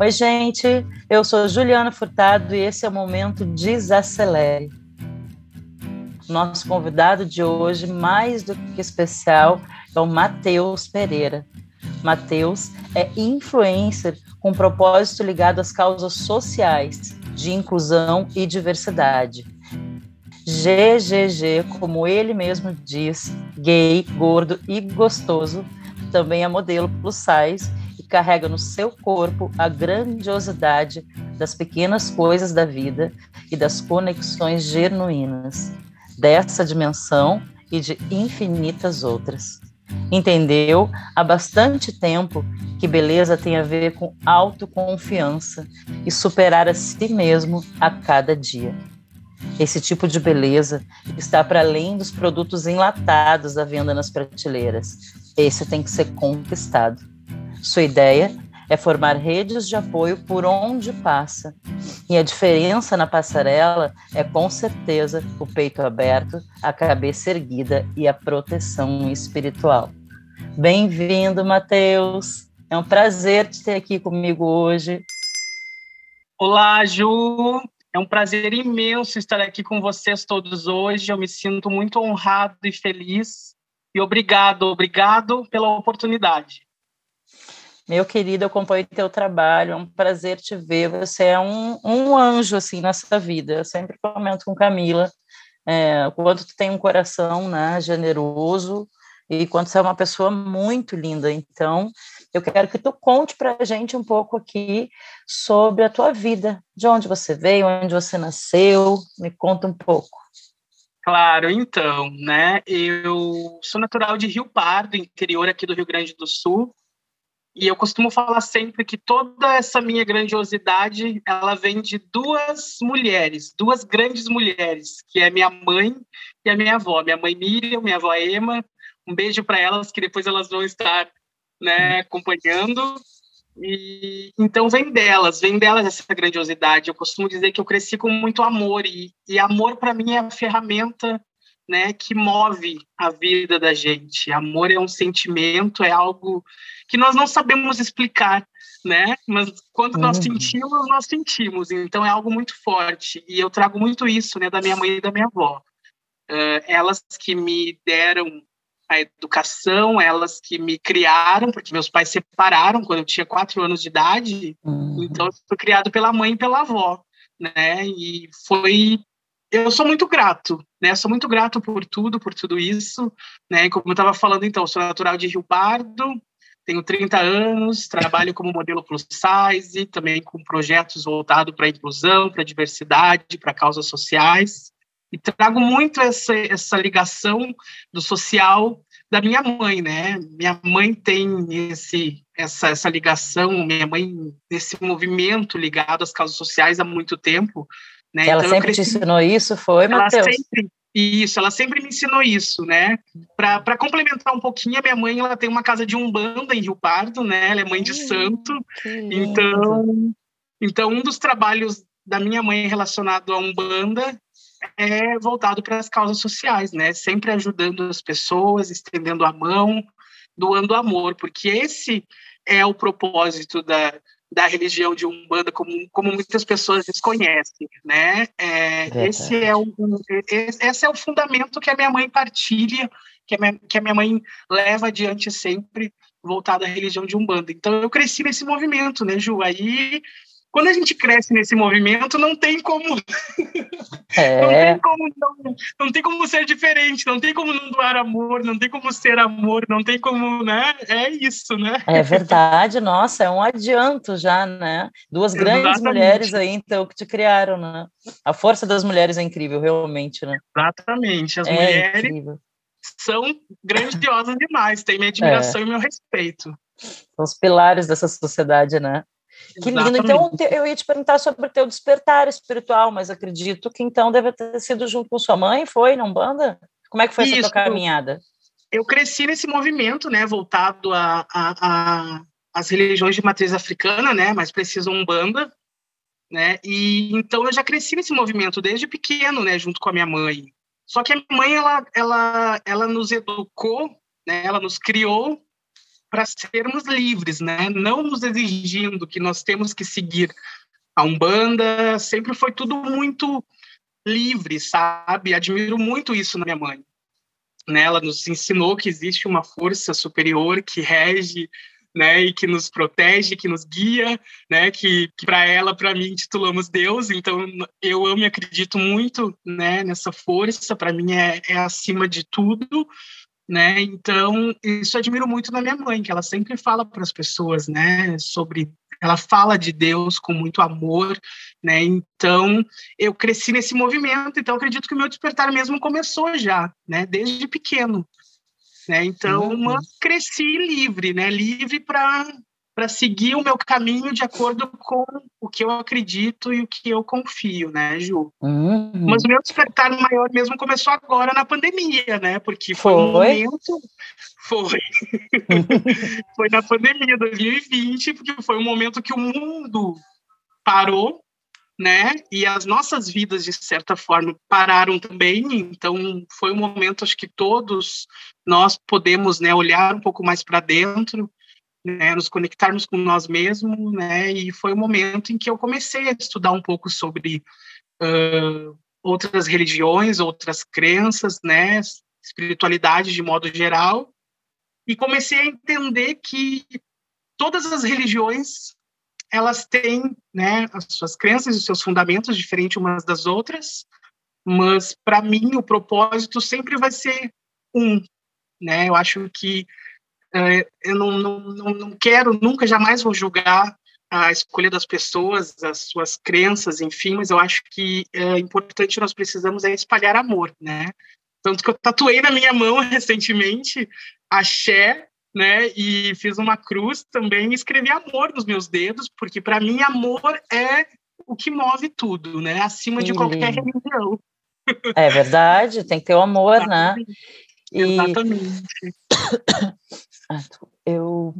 Oi, gente, eu sou Juliana Furtado e esse é o momento Desacelere. Nosso convidado de hoje, mais do que especial, é o Matheus Pereira. Matheus é influencer com propósito ligado às causas sociais de inclusão e diversidade. GGG, como ele mesmo diz, gay, gordo e gostoso, também é modelo plus size carrega no seu corpo a grandiosidade das pequenas coisas da vida e das conexões genuínas dessa dimensão e de infinitas outras. Entendeu há bastante tempo que beleza tem a ver com autoconfiança e superar a si mesmo a cada dia. Esse tipo de beleza está para além dos produtos enlatados à venda nas prateleiras. Esse tem que ser conquistado. Sua ideia é formar redes de apoio por onde passa. E a diferença na passarela é, com certeza, o peito aberto, a cabeça erguida e a proteção espiritual. Bem-vindo, Matheus. É um prazer te ter aqui comigo hoje. Olá, Ju. É um prazer imenso estar aqui com vocês todos hoje. Eu me sinto muito honrado e feliz. E obrigado, obrigado pela oportunidade. Meu querido, eu acompanho teu trabalho, é um prazer te ver. Você é um, um anjo assim nessa vida. Eu sempre comento com Camila é, quanto tu tem um coração né, generoso e quanto você é uma pessoa muito linda. Então, eu quero que tu conte para a gente um pouco aqui sobre a tua vida, de onde você veio, onde você nasceu. Me conta um pouco. Claro, então, né? Eu sou natural de Rio Pardo, interior aqui do Rio Grande do Sul. E eu costumo falar sempre que toda essa minha grandiosidade, ela vem de duas mulheres, duas grandes mulheres, que é minha mãe e a minha avó. Minha mãe Miriam, minha avó Ema. Um beijo para elas, que depois elas vão estar né, acompanhando. E então vem delas, vem delas essa grandiosidade. Eu costumo dizer que eu cresci com muito amor e, e amor para mim é a ferramenta né, que move a vida da gente. Amor é um sentimento, é algo que nós não sabemos explicar, né? Mas quando nós uhum. sentimos, nós sentimos. Então é algo muito forte. E eu trago muito isso, né, da minha mãe e da minha avó. Uh, elas que me deram a educação, elas que me criaram, porque meus pais separaram quando eu tinha quatro anos de idade. Uhum. Então eu fui criado pela mãe e pela avó, né? E foi eu sou muito grato, né? Sou muito grato por tudo, por tudo isso, né? Como eu estava falando, então, sou natural de Rio Pardo, tenho 30 anos, trabalho como modelo plus size, também com projetos voltados para inclusão, para diversidade, para causas sociais, e trago muito essa, essa ligação do social da minha mãe, né? Minha mãe tem esse, essa, essa ligação, minha mãe nesse movimento ligado às causas sociais há muito tempo, né? Ela então, sempre cresci... te ensinou isso, foi, Matheus? Sempre, isso, ela sempre me ensinou isso, né? Para complementar um pouquinho, a minha mãe ela tem uma casa de umbanda em Rio Pardo, né? Ela é mãe de santo. Então, então um dos trabalhos da minha mãe relacionado à umbanda é voltado para as causas sociais, né? Sempre ajudando as pessoas, estendendo a mão, doando amor, porque esse é o propósito da, da religião de Umbanda, como, como muitas pessoas desconhecem, né? É, esse, é o, esse é o fundamento que a minha mãe partilha, que a minha, que a minha mãe leva adiante sempre, voltado à religião de Umbanda. Então, eu cresci nesse movimento, né, Ju? Aí quando a gente cresce nesse movimento, não tem como. É. não, tem como não, não tem como ser diferente, não tem como não doar amor, não tem como ser amor, não tem como, né? É isso, né? É verdade, nossa, é um adianto já, né? Duas Exatamente. grandes mulheres aí, então, que te criaram, né? A força das mulheres é incrível, realmente, né? Exatamente. As é mulheres incrível. são grandiosas demais, têm minha admiração é. e meu respeito. São os pilares dessa sociedade, né? Que lindo. Então, eu ia te perguntar sobre o teu despertar espiritual, mas acredito que então deve ter sido junto com sua mãe, foi na Umbanda? Como é que foi Isso. essa tua caminhada? Eu cresci nesse movimento, né, voltado a, a, a as religiões de matriz africana, né, mais preciso Umbanda, né, e então eu já cresci nesse movimento desde pequeno, né, junto com a minha mãe. Só que a minha mãe, ela, ela, ela nos educou, né, ela nos criou para sermos livres, né? Não nos exigindo que nós temos que seguir a Umbanda, sempre foi tudo muito livre, sabe? Admiro muito isso na minha mãe. Né? Ela nos ensinou que existe uma força superior que rege né, e que nos protege, que nos guia, né, que, que para ela, para mim, titulamos Deus. Então, eu amo e acredito muito, né, nessa força. Para mim é, é acima de tudo, né? Então, isso admiro muito na minha mãe, que ela sempre fala para as pessoas, né, sobre ela fala de Deus com muito amor, né? Então, eu cresci nesse movimento, então acredito que o meu despertar mesmo começou já, né, desde pequeno. Né? Então, uhum. cresci livre, né? Livre para para seguir o meu caminho de acordo com o que eu acredito e o que eu confio, né, Ju? Uhum. Mas o meu despertar maior mesmo começou agora na pandemia, né? Porque foi, foi? um momento. Foi. foi na pandemia 2020, porque foi um momento que o mundo parou né? E as nossas vidas, de certa forma, pararam também. Então, foi um momento, acho que todos nós podemos né, olhar um pouco mais para dentro, né, nos conectarmos com nós mesmos, né? E foi o momento em que eu comecei a estudar um pouco sobre uh, outras religiões, outras crenças, né? Espiritualidade de modo geral. E comecei a entender que todas as religiões elas têm né, as suas crenças e os seus fundamentos diferentes umas das outras, mas para mim o propósito sempre vai ser um. Né? Eu acho que eu não, não, não, quero, nunca, jamais vou julgar a escolha das pessoas, as suas crenças, enfim, mas eu acho que é importante nós precisamos é espalhar amor, né? Tanto que eu tatuei na minha mão recentemente axé né? E fiz uma cruz também e escrevi amor nos meus dedos, porque para mim amor é o que move tudo, né? Acima que de qualquer religião. É verdade, tem que ter o amor, né? Né? Exatamente. Eu,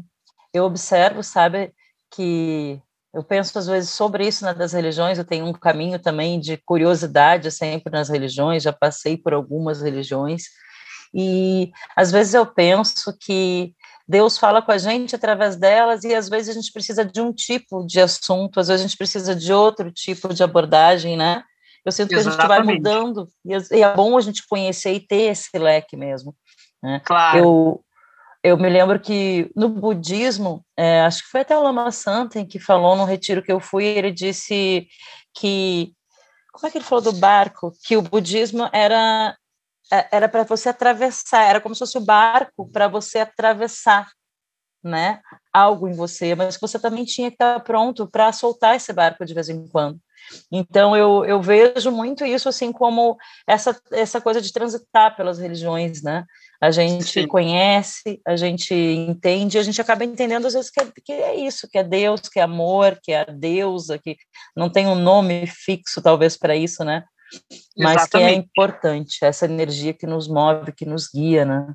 eu observo, sabe, que eu penso às vezes sobre isso né, das religiões, eu tenho um caminho também de curiosidade sempre nas religiões, já passei por algumas religiões, e às vezes eu penso que Deus fala com a gente através delas e às vezes a gente precisa de um tipo de assunto, às vezes a gente precisa de outro tipo de abordagem, né? Eu sinto Exatamente. que a gente vai mudando e é bom a gente conhecer e ter esse leque mesmo. Né? Claro. Eu, eu me lembro que no budismo, é, acho que foi até o Lama Santen que falou no retiro que eu fui, ele disse que como é que ele falou do barco? Que o budismo era é, era para você atravessar, era como se fosse o barco para você atravessar, né? Algo em você, mas você também tinha que estar pronto para soltar esse barco de vez em quando. Então eu, eu vejo muito isso assim como essa essa coisa de transitar pelas religiões, né? A gente Sim. conhece, a gente entende, a gente acaba entendendo às vezes que é, que é isso, que é Deus, que é amor, que é a deusa, que não tem um nome fixo talvez para isso, né? mas Exatamente. que é importante, essa energia que nos move, que nos guia, né?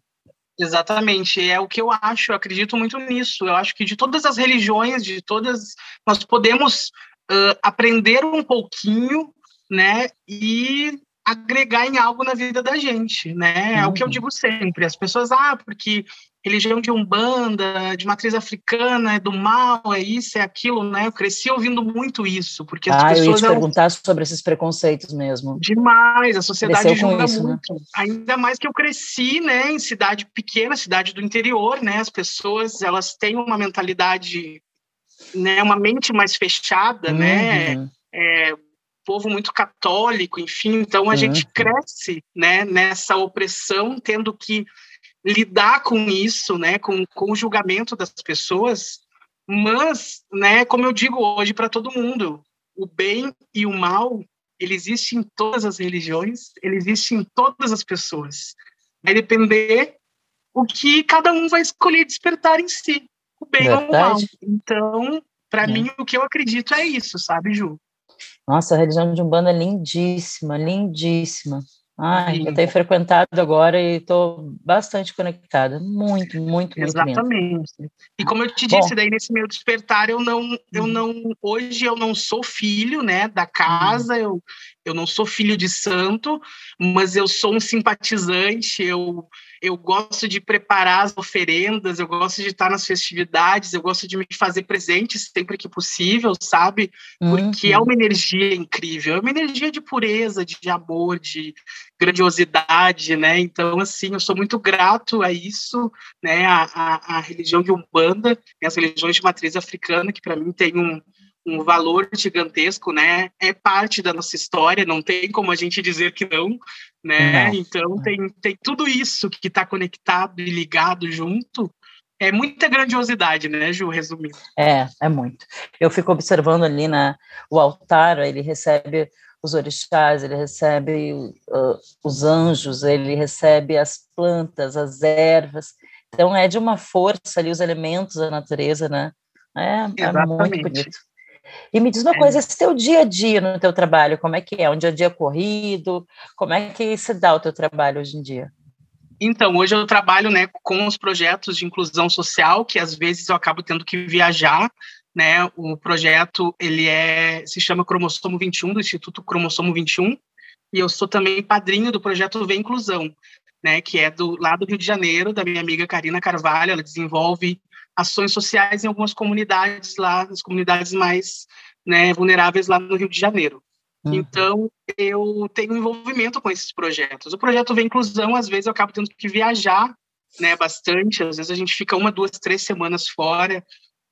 Exatamente, é o que eu acho, eu acredito muito nisso. Eu acho que de todas as religiões, de todas, nós podemos uh, aprender um pouquinho, né, e agregar em algo na vida da gente, né? É o que eu uhum. digo sempre. As pessoas, ah, porque religião de umbanda, de matriz africana, é do mal, é isso, é aquilo, né? Eu cresci ouvindo muito isso, porque as ah, pessoas... eu ia te perguntar sobre esses preconceitos mesmo. Demais, a sociedade julga isso, né? muito. Né? Ainda mais que eu cresci, né, em cidade pequena, cidade do interior, né? As pessoas, elas têm uma mentalidade, né, uma mente mais fechada, né? uhum. né? É, povo muito católico, enfim, então a uhum. gente cresce, né, nessa opressão, tendo que lidar com isso, né, com, com o julgamento das pessoas, mas, né, como eu digo hoje para todo mundo, o bem e o mal, ele existe em todas as religiões, ele existe em todas as pessoas. Vai depender o que cada um vai escolher despertar em si, o bem ou o mal. Então, para é. mim, o que eu acredito é isso, sabe, Ju? Nossa, a religião de Umbanda é lindíssima, lindíssima. Ai, eu tenho frequentado agora e estou bastante conectada. Muito, muito, muito Exatamente. E como eu te disse, Bom, daí nesse meu despertar, eu não, eu hum. não, hoje eu não sou filho, né, da casa, hum. eu, eu não sou filho de santo, mas eu sou um simpatizante, eu, eu gosto de preparar as oferendas, eu gosto de estar nas festividades, eu gosto de me fazer presente sempre que possível, sabe? Porque uhum. é uma energia incrível, é uma energia de pureza, de, amor, de grandiosidade, né? Então, assim, eu sou muito grato a isso, né? A, a, a religião de Umbanda, as religiões de matriz africana, que para mim tem um, um valor gigantesco, né? É parte da nossa história, não tem como a gente dizer que não, né? Não. Então tem, tem tudo isso que está conectado e ligado junto. É muita grandiosidade, né, Ju, resumindo. É, é muito. Eu fico observando ali na o altar, ele recebe os orixás, ele recebe uh, os anjos, ele recebe as plantas, as ervas. Então é de uma força ali os elementos da natureza, né? É, é muito bonito. E me diz uma é. coisa, esse teu dia a dia no teu trabalho, como é que é? Um dia a dia corrido? Como é que se dá o teu trabalho hoje em dia? Então, hoje eu trabalho né, com os projetos de inclusão social, que às vezes eu acabo tendo que viajar, né? O projeto, ele é, se chama Cromossomo 21, do Instituto Cromossomo 21, e eu sou também padrinho do projeto Vem Inclusão, né, que é do lá do Rio de Janeiro, da minha amiga Karina Carvalho, ela desenvolve ações sociais em algumas comunidades lá, nas comunidades mais né, vulneráveis lá no Rio de Janeiro. Uhum. Então, eu tenho envolvimento com esses projetos. O projeto Vem Inclusão, às vezes, eu acabo tendo que viajar né, bastante. Às vezes, a gente fica uma, duas, três semanas fora,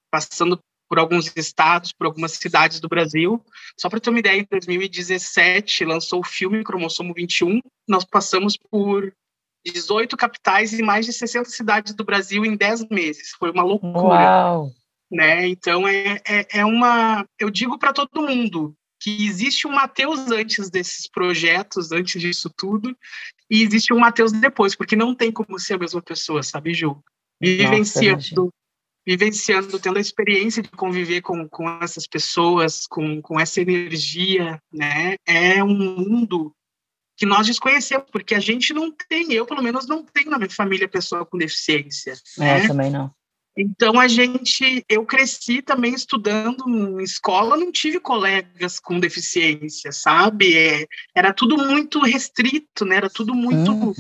passando por alguns estados, por algumas cidades do Brasil. Só para ter uma ideia, em 2017 lançou o filme Cromossomo 21. Nós passamos por 18 capitais e mais de 60 cidades do Brasil em 10 meses. Foi uma loucura. Uau. Né? Então, é, é, é uma. Eu digo para todo mundo que existe um Mateus antes desses projetos, antes disso tudo, e existe um Mateus depois, porque não tem como ser a mesma pessoa, sabe, Ju? Vivenciando, vivenciando, tendo a experiência de conviver com, com essas pessoas, com, com essa energia, né? É um mundo que nós desconhecemos, porque a gente não tem, eu pelo menos não tenho na minha família pessoa com deficiência. É, né? também não. Então a gente, eu cresci também estudando em escola, não tive colegas com deficiência, sabe? É, era tudo muito restrito, né? Era tudo muito uhum.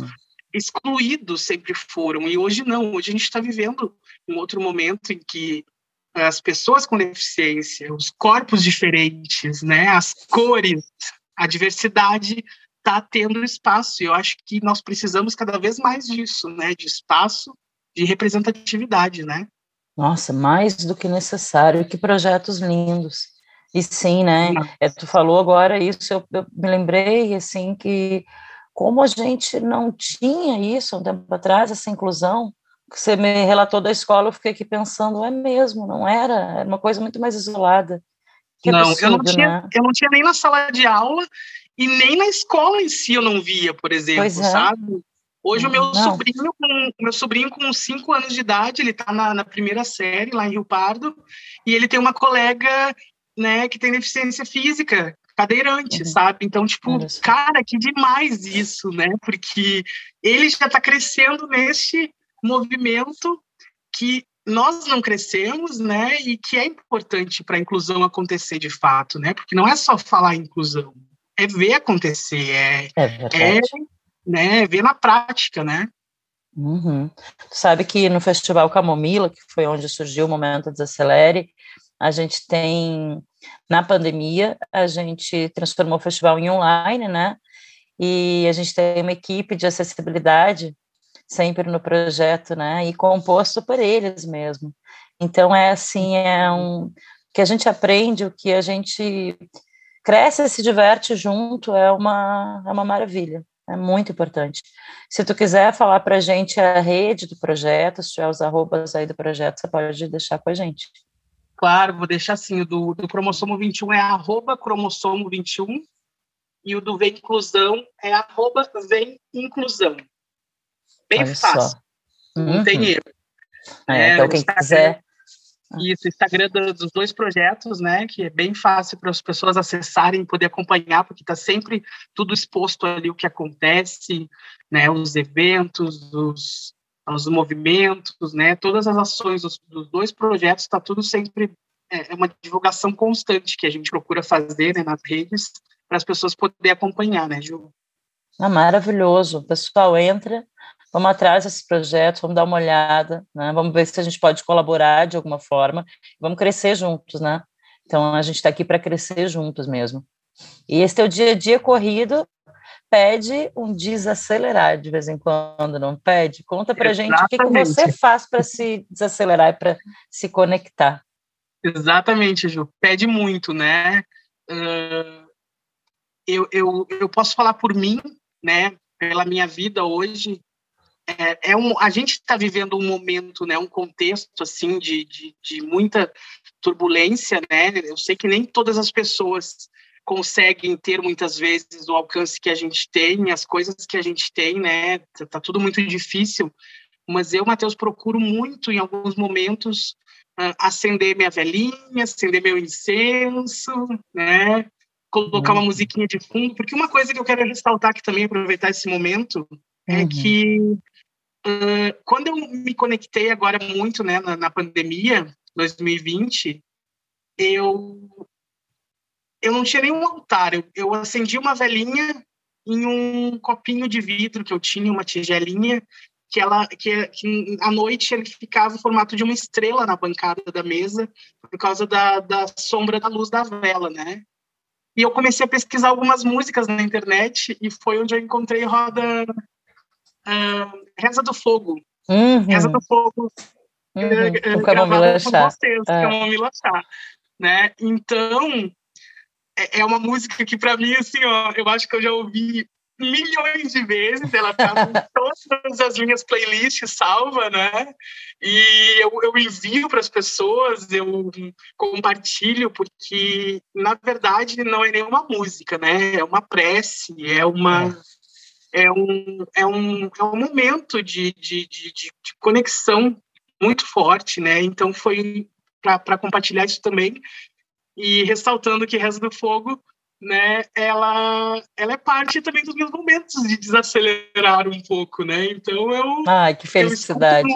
excluído, sempre foram. E hoje não. Hoje a gente está vivendo um outro momento em que as pessoas com deficiência, os corpos diferentes, né? As cores, a diversidade está tendo espaço. E eu acho que nós precisamos cada vez mais disso, né? De espaço, de representatividade, né? Nossa, mais do que necessário. Que projetos lindos. E sim, né? É, tu falou agora isso, eu, eu me lembrei, assim, que como a gente não tinha isso um tempo atrás, essa inclusão, que você me relatou da escola, eu fiquei aqui pensando, é mesmo, não era? Era uma coisa muito mais isolada. Que não, absurdo, eu, não tinha, né? eu não tinha nem na sala de aula e nem na escola em si eu não via, por exemplo, é. sabe? Hoje o meu não. sobrinho, com, meu sobrinho com 5 anos de idade, ele está na, na, primeira série lá em Rio Pardo, e ele tem uma colega, né, que tem deficiência física, cadeirante, uhum. sabe? Então, tipo, cara, que demais isso, né? Porque ele já está crescendo neste movimento que nós não crescemos, né? E que é importante para a inclusão acontecer de fato, né? Porque não é só falar inclusão, é ver acontecer, é, é, é né, ver na prática, né? Uhum. Sabe que no Festival Camomila, que foi onde surgiu o Momento Desacelere, a gente tem, na pandemia, a gente transformou o festival em online, né? E a gente tem uma equipe de acessibilidade sempre no projeto, né? E composto por eles mesmo. Então é assim, é um que a gente aprende, o que a gente cresce e se diverte junto é uma, é uma maravilha, é muito importante. Se tu quiser falar para a gente a rede do projeto, se tiver os arrobas aí do projeto, você pode deixar com a gente. Claro, vou deixar assim, o do, do cromossomo 21 é arroba cromossomo 21 e o do Vem Inclusão é arroba Vem Inclusão. Bem Olha fácil, só. não uhum. tem erro. É, então, quem quiser isso, Instagram dos dois projetos, né? Que é bem fácil para as pessoas acessarem, poder acompanhar, porque está sempre tudo exposto ali o que acontece, né? Os eventos, os, os movimentos, né? Todas as ações dos, dos dois projetos está tudo sempre é, é, uma divulgação constante que a gente procura fazer né, nas redes para as pessoas poderem acompanhar, né, Ju? Ah, maravilhoso. O pessoal entra, vamos atrás desses projetos, vamos dar uma olhada, né? Vamos ver se a gente pode colaborar de alguma forma, vamos crescer juntos, né? Então a gente está aqui para crescer juntos mesmo. E esse teu dia a dia corrido pede um desacelerar de vez em quando, não pede? Conta para gente o que, que você faz para se desacelerar e para se conectar. Exatamente, Ju. Pede muito, né? Uh, eu, eu, eu posso falar por mim, né? Pela minha vida hoje, é, é um, a gente está vivendo um momento, né? Um contexto assim de, de, de muita turbulência, né? Eu sei que nem todas as pessoas conseguem ter muitas vezes o alcance que a gente tem, as coisas que a gente tem, né? Tá, tá tudo muito difícil, mas eu, Matheus, procuro muito em alguns momentos uh, acender minha velhinha, acender meu incenso, né? Colocar uhum. uma musiquinha de fundo, porque uma coisa que eu quero ressaltar aqui também, aproveitar esse momento, é uhum. é que uh, quando eu me conectei agora muito, né, na, na pandemia, 2020, eu eu não tinha nenhum altar. Eu, eu acendi uma velhinha em um copinho de vidro que eu tinha, uma tigelinha, que ela que, que à noite ele ficava em formato de uma estrela na bancada da mesa por causa da, da sombra da luz da vela, né? E eu comecei a pesquisar algumas músicas na internet e foi onde eu encontrei roda uh, Reza do Fogo. Uhum. Reza do Fogo. Uhum. Uh, Camomila Chá. Vocês, é. Camomila Chá. Né? Então, é, é uma música que, para mim, assim, ó, eu acho que eu já ouvi milhões de vezes, ela tá em todas as minhas playlists salva, né? E eu, eu envio para as pessoas, eu compartilho, porque na verdade não é nenhuma música, né? É uma prece, é uma. É um, é um, é um momento de, de, de, de conexão muito forte, né? Então foi para compartilhar isso também e ressaltando que Reza do Fogo, né, ela, ela é parte também dos meus momentos de desacelerar um pouco, né? Então eu. Ai, que felicidade.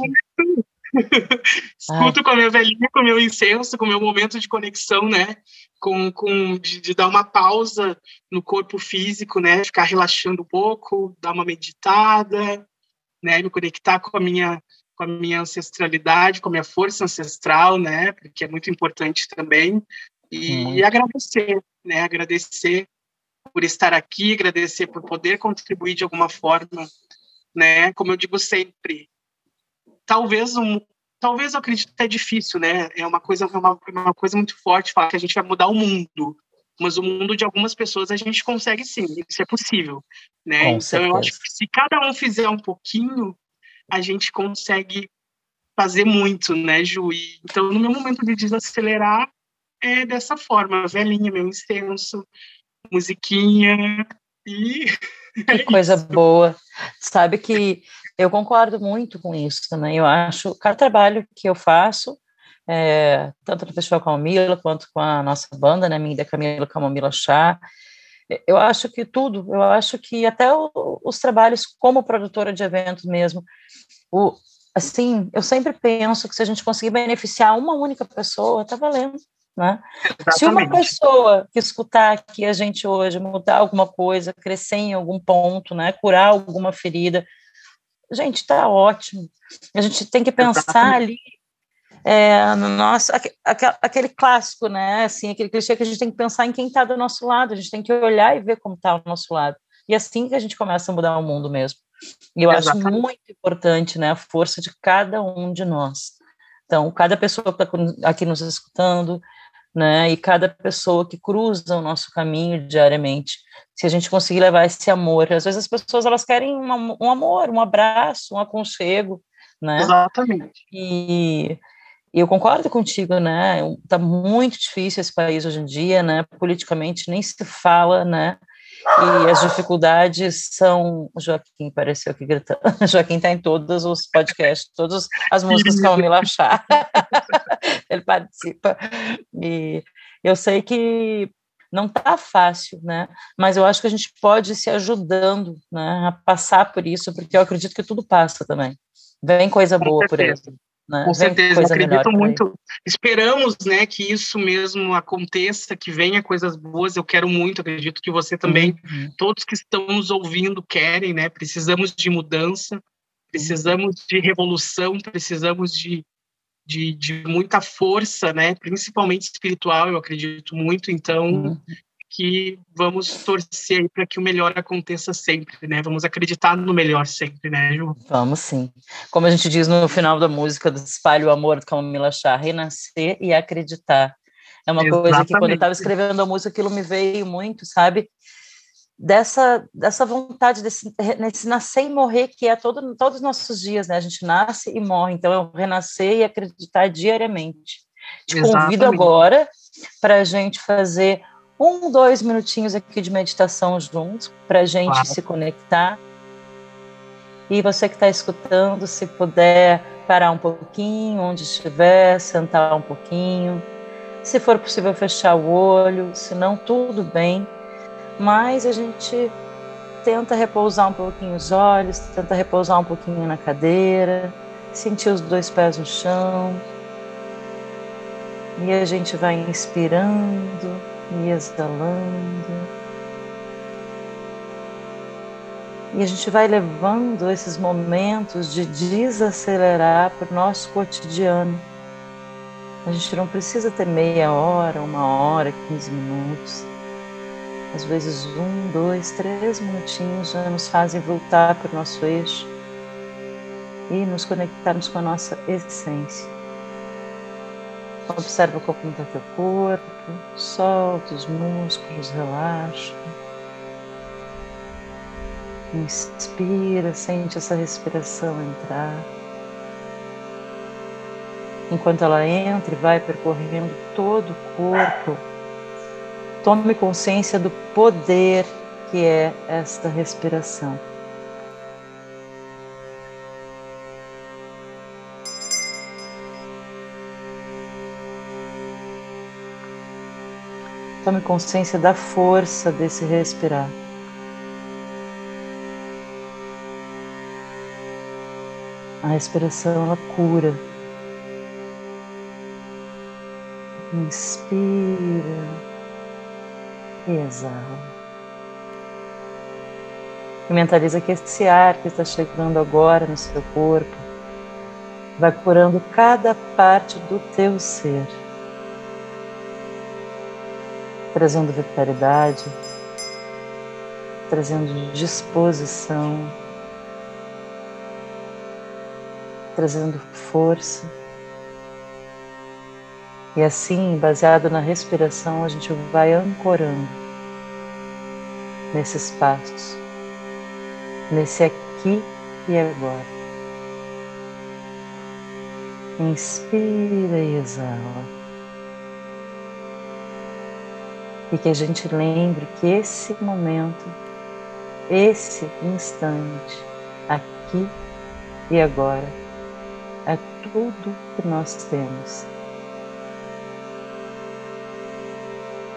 escuto com a minha velhinha, com o meu incenso, com o meu momento de conexão, né? Com, com de, de, dar uma pausa no corpo físico, né? Ficar relaxando um pouco, dar uma meditada, né? Me conectar com a minha com a minha ancestralidade, com a minha força ancestral, né? Porque é muito importante também. E, uhum. agradecer, né? Agradecer por estar aqui, agradecer por poder contribuir de alguma forma, né? Como eu digo sempre, talvez um, talvez eu acredito que é difícil, né? É uma coisa, é uma, é uma coisa muito forte falar que a gente vai mudar o mundo, mas o mundo de algumas pessoas a gente consegue sim, isso é possível, né? Com então certeza. eu acho que se cada um fizer um pouquinho, a gente consegue fazer muito, né, Ju? E, então, no meu momento de desacelerar, é dessa forma, velhinha, meu incenso, musiquinha e. É que coisa boa. Sabe que eu concordo muito com isso também. Eu acho, cada trabalho que eu faço, é, tanto no Festival Camomila quanto com a nossa banda, né, minha da Camila Camomila Chá, eu acho que tudo, eu acho que até o, os trabalhos como produtora de eventos mesmo, o, assim, eu sempre penso que se a gente conseguir beneficiar uma única pessoa, tá valendo. Né? Se uma pessoa que escutar aqui a gente hoje mudar alguma coisa, crescer em algum ponto, né, curar alguma ferida, gente, está ótimo. A gente tem que pensar ali é, no nosso, aquele, aquele clássico, né? Assim, aquele clichê que a gente tem que pensar em quem está do nosso lado, a gente tem que olhar e ver como está ao nosso lado. E é assim que a gente começa a mudar o mundo mesmo. E eu Exatamente. acho muito importante né, a força de cada um de nós. Então, cada pessoa que está aqui nos escutando, né? E cada pessoa que cruza o nosso caminho diariamente, se a gente conseguir levar esse amor, às vezes as pessoas elas querem um, um amor, um abraço, um aconchego, né? Exatamente. E, e eu concordo contigo, né? Tá muito difícil esse país hoje em dia, né? Politicamente nem se fala, né? E as dificuldades são. O Joaquim pareceu aqui gritando. O Joaquim está em todos os podcasts, todas as músicas que vão me laxar. Ele participa. E eu sei que não está fácil, né? Mas eu acho que a gente pode ir se ajudando né, a passar por isso, porque eu acredito que tudo passa também. Vem coisa boa por aí. Né? Com certeza, acredito muito. Esperamos, né, que isso mesmo aconteça, que venha coisas boas. Eu quero muito, acredito que você também, uhum. todos que estão nos ouvindo querem, né? Precisamos de mudança, Precisamos de revolução, precisamos de, de, de muita força, né? principalmente espiritual, eu acredito muito. Então, uhum. Que vamos torcer para que o melhor aconteça sempre, né? Vamos acreditar no melhor sempre, né, Ju? Vamos sim. Como a gente diz no final da música do Espalho o Amor, do Camila Chá, renascer e acreditar. É uma Exatamente. coisa que quando eu estava escrevendo a música, aquilo me veio muito, sabe? dessa, dessa vontade, desse, desse nascer e morrer, que é todo, todos os nossos dias, né? A gente nasce e morre, então é renascer e acreditar diariamente. Te Exatamente. convido agora para a gente fazer um, dois minutinhos aqui de meditação juntos, para a gente claro. se conectar. E você que está escutando, se puder parar um pouquinho, onde estiver, sentar um pouquinho. Se for possível, fechar o olho, se não, tudo bem mas a gente tenta repousar um pouquinho os olhos, tenta repousar um pouquinho na cadeira, sentir os dois pés no chão. E a gente vai inspirando e exalando. E a gente vai levando esses momentos de desacelerar para o nosso cotidiano. A gente não precisa ter meia hora, uma hora, 15 minutos. Às vezes, um, dois, três minutinhos já nos fazem voltar para o nosso eixo e nos conectarmos com a nossa essência. Observa como está teu corpo, solta os músculos, relaxa. Inspira, sente essa respiração entrar. Enquanto ela entra e vai percorrendo todo o corpo, Tome consciência do poder que é esta respiração. Tome consciência da força desse respirar. A respiração ela cura. Inspira e exala. E mentaliza que esse ar que está chegando agora no seu corpo vai curando cada parte do teu ser, trazendo vitalidade, trazendo disposição, trazendo força e assim, baseado na respiração, a gente vai ancorando nesses passos, nesse aqui e agora. Inspira e exala. E que a gente lembre que esse momento, esse instante, aqui e agora, é tudo que nós temos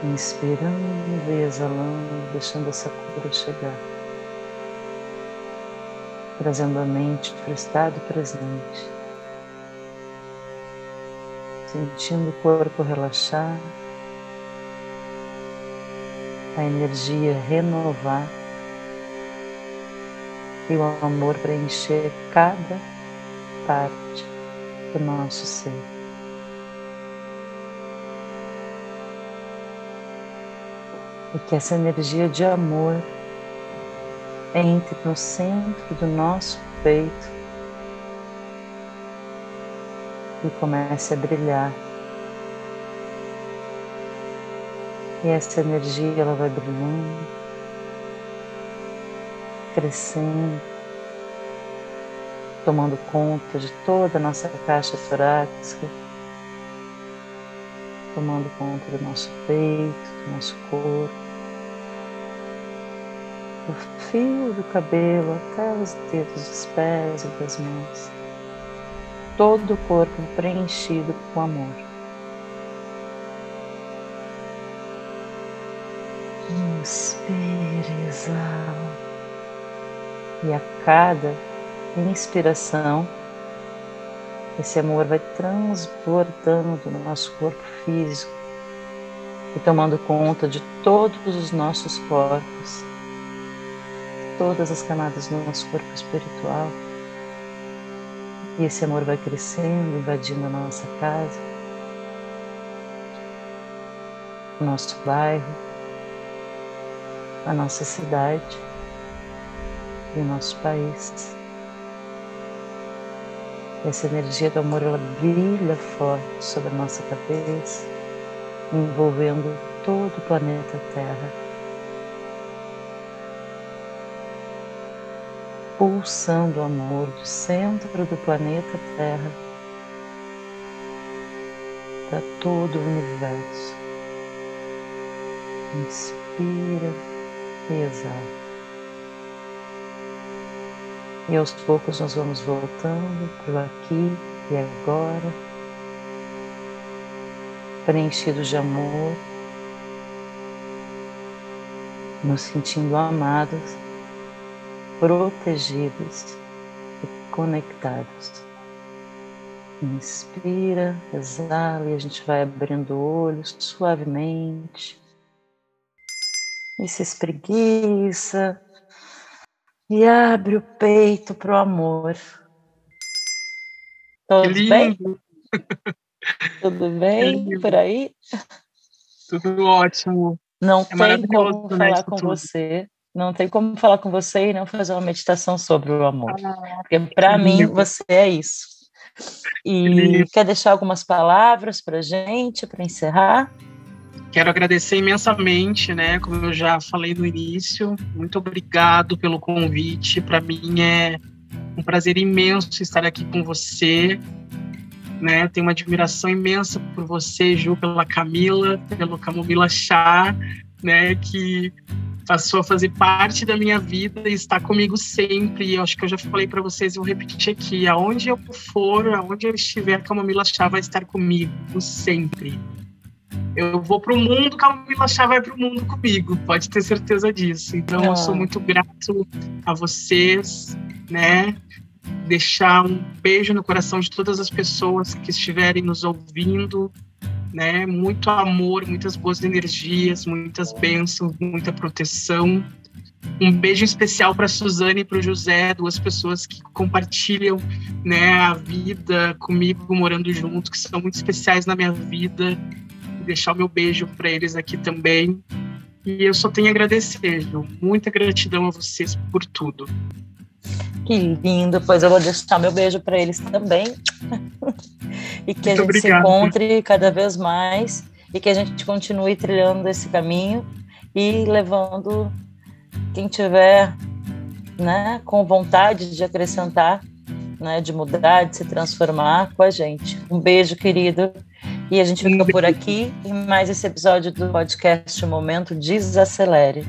Inspirando e exalando, deixando essa cura chegar. Trazendo a mente para o estado presente. Sentindo o corpo relaxar. A energia renovar. E o amor preencher cada parte do nosso ser. e que essa energia de amor entre no centro do nosso peito e comece a brilhar. E essa energia ela vai brilhando, crescendo, tomando conta de toda a nossa caixa torácica tomando conta do nosso peito, do nosso corpo, do fio do cabelo até os dedos dos pés e das mãos. Todo o corpo preenchido com amor. E a cada inspiração, esse amor vai transbordando no nosso corpo físico e tomando conta de todos os nossos corpos, todas as camadas do nosso corpo espiritual, E esse amor vai crescendo, invadindo a nossa casa, o nosso bairro, a nossa cidade e o nosso país. Essa energia do amor ela brilha forte sobre a nossa cabeça, envolvendo todo o planeta Terra. Pulsando o amor do centro do planeta Terra para todo o universo. Inspira exala. E aos poucos nós vamos voltando para o aqui e agora, preenchidos de amor, nos sentindo amados, protegidos e conectados. Inspira, exala e a gente vai abrindo olhos suavemente. E se espreguiça, e abre o peito para o amor. Todos bem? Tudo bem por aí? Tudo ótimo. Não é tem como falar com tudo. você. Não tem como falar com você e não fazer uma meditação sobre o amor. Ah, Porque para mim você é isso. E quer deixar algumas palavras para gente, para encerrar? Quero agradecer imensamente, né? Como eu já falei no início, muito obrigado pelo convite. Para mim é um prazer imenso estar aqui com você. Né? Tenho uma admiração imensa por você, Ju, pela Camila, pelo Camomila Chá, né? Que passou a fazer parte da minha vida e está comigo sempre. E eu acho que eu já falei para vocês, eu vou repetir aqui: aonde eu for, aonde eu estiver, a Camomila Chá vai estar comigo sempre. Eu vou para o mundo, Camila Chá vai para o mundo comigo, pode ter certeza disso. Então, eu sou ah. muito grato a vocês, né? Deixar um beijo no coração de todas as pessoas que estiverem nos ouvindo, né? Muito amor, muitas boas energias, muitas bênçãos, muita proteção. Um beijo especial para Suzane e para o José, duas pessoas que compartilham né, a vida comigo, morando junto, que são muito especiais na minha vida deixar o meu beijo para eles aqui também. E eu só tenho a agradecer, Ju. Muita gratidão a vocês por tudo. Que lindo, pois eu vou deixar meu beijo para eles também. e que Muito a gente obrigado. se encontre cada vez mais e que a gente continue trilhando esse caminho e levando quem tiver né, com vontade de acrescentar, né, de mudar, de se transformar com a gente. Um beijo, querido. E a gente fica por aqui em mais esse episódio do podcast Momento Desacelere.